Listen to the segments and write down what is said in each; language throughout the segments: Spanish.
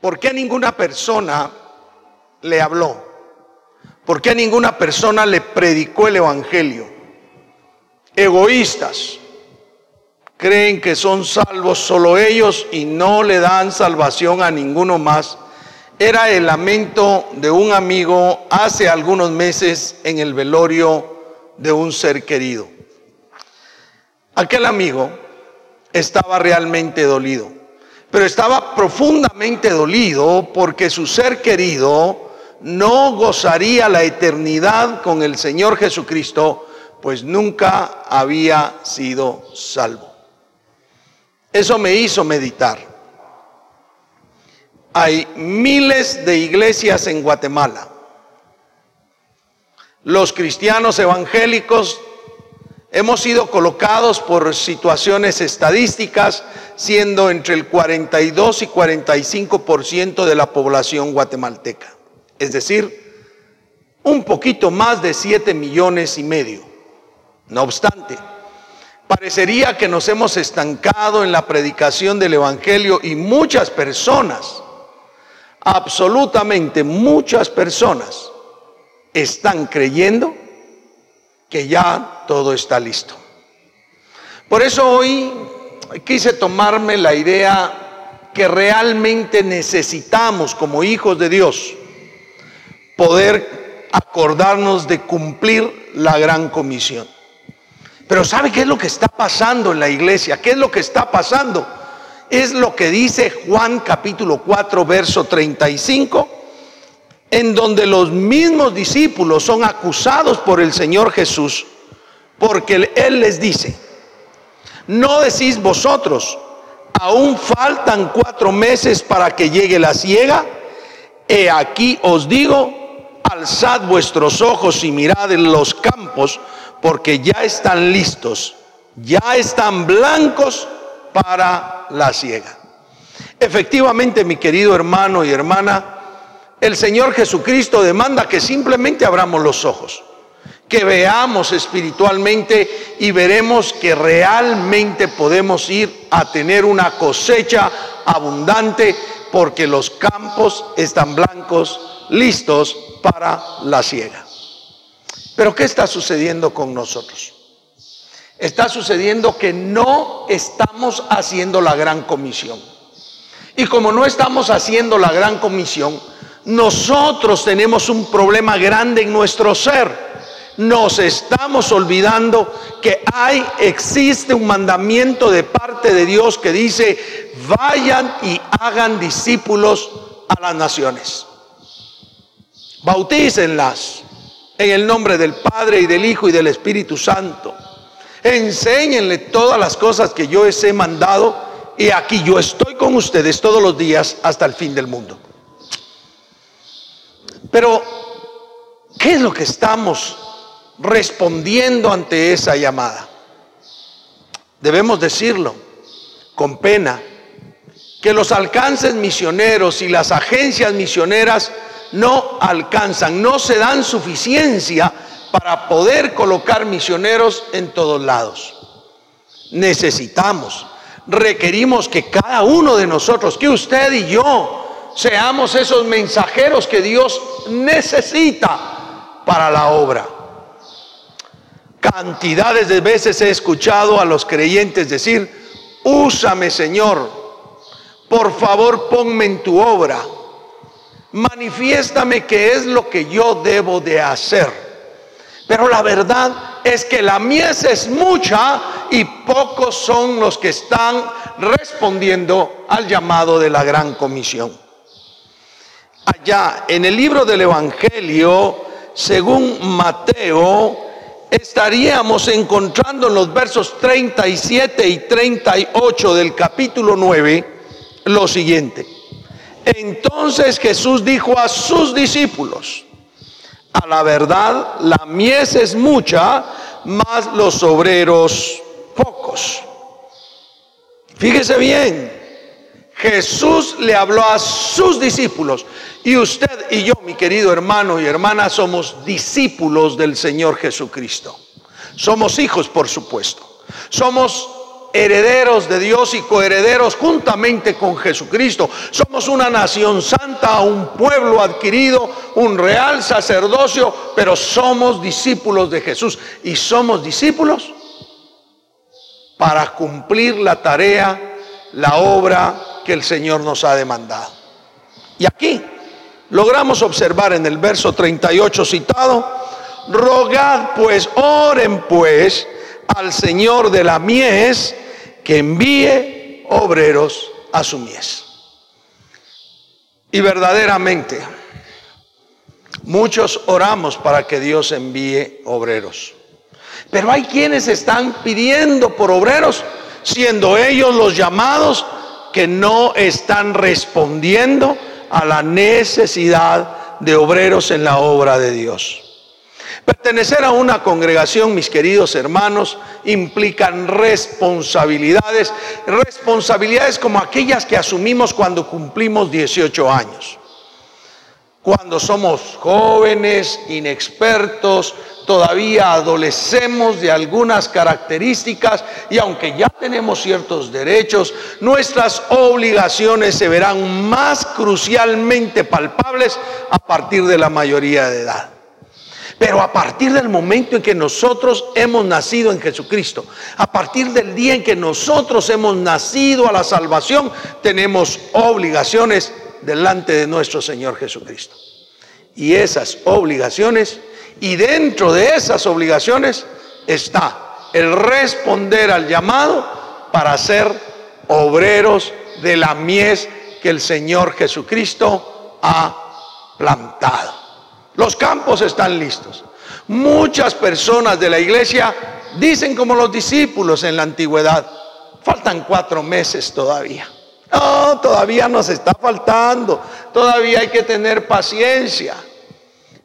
¿Por qué ninguna persona le habló? ¿Por qué ninguna persona le predicó el Evangelio? Egoístas. Creen que son salvos solo ellos y no le dan salvación a ninguno más. Era el lamento de un amigo hace algunos meses en el velorio de un ser querido. Aquel amigo estaba realmente dolido, pero estaba profundamente dolido porque su ser querido no gozaría la eternidad con el Señor Jesucristo, pues nunca había sido salvo. Eso me hizo meditar. Hay miles de iglesias en Guatemala. Los cristianos evangélicos hemos sido colocados por situaciones estadísticas, siendo entre el 42 y 45% de la población guatemalteca es decir, un poquito más de 7 millones y medio. No obstante, parecería que nos hemos estancado en la predicación del Evangelio y muchas personas, absolutamente muchas personas, están creyendo que ya todo está listo. Por eso hoy quise tomarme la idea que realmente necesitamos como hijos de Dios poder acordarnos de cumplir la gran comisión. Pero ¿sabe qué es lo que está pasando en la iglesia? ¿Qué es lo que está pasando? Es lo que dice Juan capítulo 4, verso 35, en donde los mismos discípulos son acusados por el Señor Jesús, porque Él les dice, no decís vosotros, aún faltan cuatro meses para que llegue la ciega, he aquí os digo, alzad vuestros ojos y mirad en los campos, porque ya están listos, ya están blancos para la ciega. Efectivamente, mi querido hermano y hermana, el Señor Jesucristo demanda que simplemente abramos los ojos, que veamos espiritualmente y veremos que realmente podemos ir a tener una cosecha abundante porque los campos están blancos, listos para la ciega. Pero ¿qué está sucediendo con nosotros? Está sucediendo que no estamos haciendo la gran comisión. Y como no estamos haciendo la gran comisión, nosotros tenemos un problema grande en nuestro ser. Nos estamos olvidando que hay, existe un mandamiento de parte de Dios que dice, vayan y hagan discípulos a las naciones. Bautícenlas en el nombre del Padre y del Hijo y del Espíritu Santo. Enséñenle todas las cosas que yo les he mandado y aquí yo estoy con ustedes todos los días hasta el fin del mundo. Pero, ¿qué es lo que estamos respondiendo ante esa llamada? Debemos decirlo con pena, que los alcances misioneros y las agencias misioneras no alcanzan, no se dan suficiencia para poder colocar misioneros en todos lados. Necesitamos, requerimos que cada uno de nosotros, que usted y yo, seamos esos mensajeros que Dios necesita para la obra. Cantidades de veces he escuchado a los creyentes decir, úsame Señor, por favor ponme en tu obra manifiéstame qué es lo que yo debo de hacer. Pero la verdad es que la mies es mucha y pocos son los que están respondiendo al llamado de la gran comisión. En el libro del Evangelio, según Mateo, estaríamos encontrando en los versos 37 y 38 del capítulo 9 lo siguiente. Entonces Jesús dijo a sus discípulos, a la verdad la mies es mucha, mas los obreros pocos. Fíjese bien, Jesús le habló a sus discípulos y usted y yo, mi querido hermano y hermana, somos discípulos del Señor Jesucristo. Somos hijos, por supuesto. Somos herederos de Dios y coherederos juntamente con Jesucristo. Somos una nación santa, un pueblo adquirido, un real sacerdocio, pero somos discípulos de Jesús. Y somos discípulos para cumplir la tarea, la obra que el Señor nos ha demandado. Y aquí logramos observar en el verso 38 citado, rogad pues, oren pues al Señor de la mies que envíe obreros a su mies. Y verdaderamente, muchos oramos para que Dios envíe obreros. Pero hay quienes están pidiendo por obreros, siendo ellos los llamados que no están respondiendo a la necesidad de obreros en la obra de Dios. Pertenecer a una congregación, mis queridos hermanos, implican responsabilidades, responsabilidades como aquellas que asumimos cuando cumplimos 18 años. Cuando somos jóvenes, inexpertos, todavía adolecemos de algunas características y aunque ya tenemos ciertos derechos, nuestras obligaciones se verán más crucialmente palpables a partir de la mayoría de edad. Pero a partir del momento en que nosotros hemos nacido en Jesucristo, a partir del día en que nosotros hemos nacido a la salvación, tenemos obligaciones delante de nuestro Señor Jesucristo. Y esas obligaciones, y dentro de esas obligaciones está el responder al llamado para ser obreros de la mies que el Señor Jesucristo ha plantado. Los campos están listos. Muchas personas de la iglesia dicen como los discípulos en la antigüedad, faltan cuatro meses todavía. No, todavía nos está faltando. Todavía hay que tener paciencia.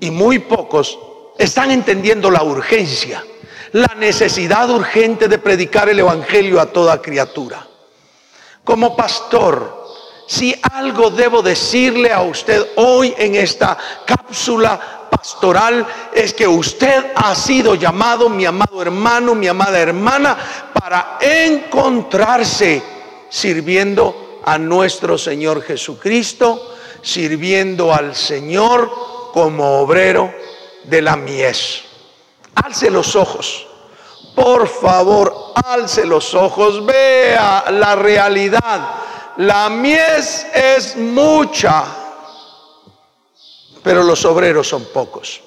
Y muy pocos están entendiendo la urgencia, la necesidad urgente de predicar el Evangelio a toda criatura. Como pastor, si algo debo decirle a usted hoy en esta cápsula pastoral es que usted ha sido llamado, mi amado hermano, mi amada hermana, para encontrarse sirviendo a nuestro Señor Jesucristo, sirviendo al Señor como obrero de la mies. Alce los ojos. Por favor, alce los ojos. Vea la realidad. La mies es mucha, pero los obreros son pocos.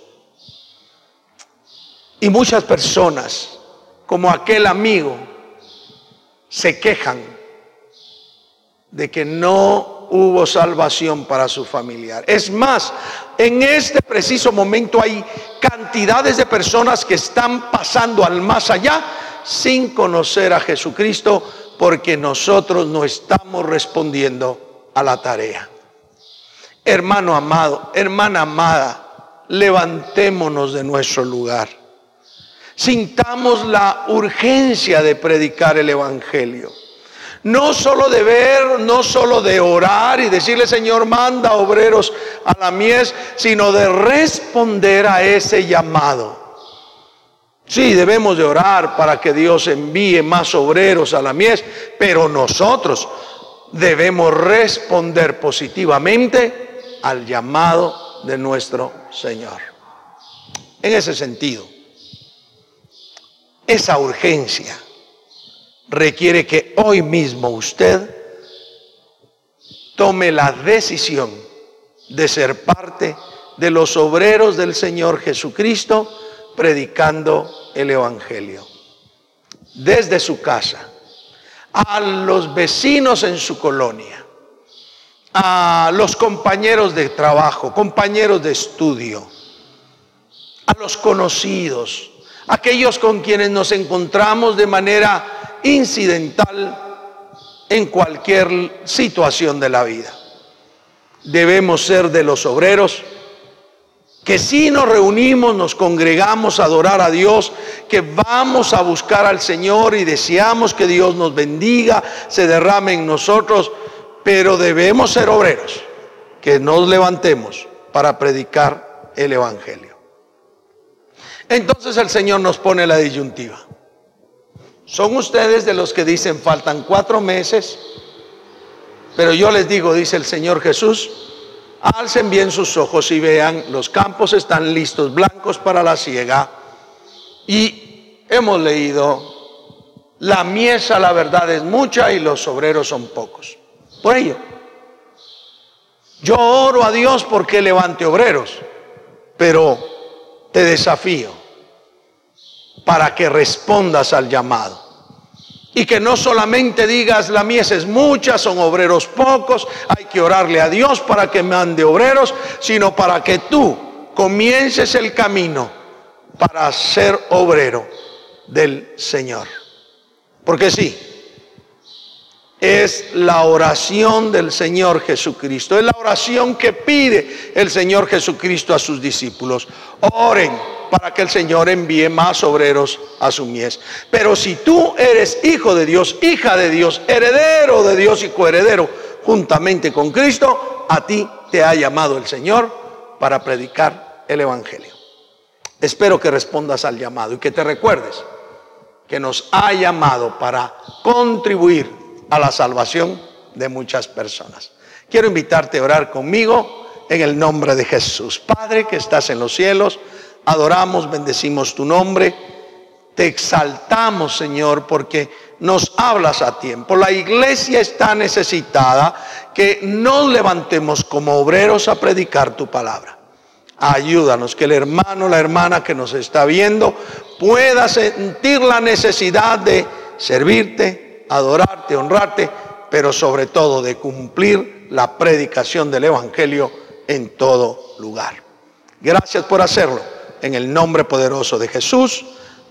Y muchas personas, como aquel amigo, se quejan de que no hubo salvación para su familiar. Es más, en este preciso momento hay cantidades de personas que están pasando al más allá sin conocer a Jesucristo porque nosotros no estamos respondiendo a la tarea. Hermano amado, hermana amada, levantémonos de nuestro lugar. Sintamos la urgencia de predicar el Evangelio. No solo de ver, no solo de orar y decirle, Señor, manda obreros a la mies, sino de responder a ese llamado. Sí, debemos de orar para que Dios envíe más obreros a la mies, pero nosotros debemos responder positivamente al llamado de nuestro Señor. En ese sentido, esa urgencia requiere que hoy mismo usted tome la decisión de ser parte de los obreros del Señor Jesucristo predicando el Evangelio. Desde su casa, a los vecinos en su colonia, a los compañeros de trabajo, compañeros de estudio, a los conocidos, aquellos con quienes nos encontramos de manera incidental en cualquier situación de la vida. Debemos ser de los obreros que si nos reunimos, nos congregamos a adorar a Dios, que vamos a buscar al Señor y deseamos que Dios nos bendiga, se derrame en nosotros, pero debemos ser obreros, que nos levantemos para predicar el Evangelio. Entonces el Señor nos pone la disyuntiva. Son ustedes de los que dicen faltan cuatro meses, pero yo les digo, dice el Señor Jesús, alcen bien sus ojos y vean, los campos están listos, blancos para la siega. Y hemos leído, la miesa, la verdad es mucha y los obreros son pocos. Por ello, yo oro a Dios porque levante obreros, pero te desafío para que respondas al llamado. Y que no solamente digas, la mies es mucha, son obreros pocos, hay que orarle a Dios para que mande obreros, sino para que tú comiences el camino para ser obrero del Señor. Porque sí, es la oración del Señor Jesucristo, es la oración que pide el Señor Jesucristo a sus discípulos. Oren para que el Señor envíe más obreros a su mies. Pero si tú eres hijo de Dios, hija de Dios, heredero de Dios y coheredero juntamente con Cristo, a ti te ha llamado el Señor para predicar el Evangelio. Espero que respondas al llamado y que te recuerdes que nos ha llamado para contribuir a la salvación de muchas personas. Quiero invitarte a orar conmigo en el nombre de Jesús. Padre que estás en los cielos, adoramos, bendecimos tu nombre, te exaltamos, Señor, porque nos hablas a tiempo. La iglesia está necesitada que nos levantemos como obreros a predicar tu palabra. Ayúdanos, que el hermano, la hermana que nos está viendo pueda sentir la necesidad de servirte, adorarte, honrarte, pero sobre todo de cumplir la predicación del Evangelio en todo lugar. Gracias por hacerlo en el nombre poderoso de Jesús.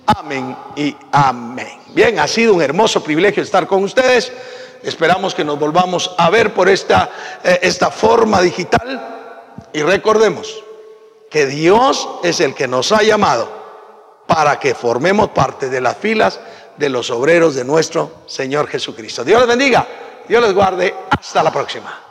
Amén y amén. Bien, ha sido un hermoso privilegio estar con ustedes. Esperamos que nos volvamos a ver por esta, eh, esta forma digital. Y recordemos que Dios es el que nos ha llamado para que formemos parte de las filas de los obreros de nuestro Señor Jesucristo. Dios les bendiga, Dios les guarde. Hasta la próxima.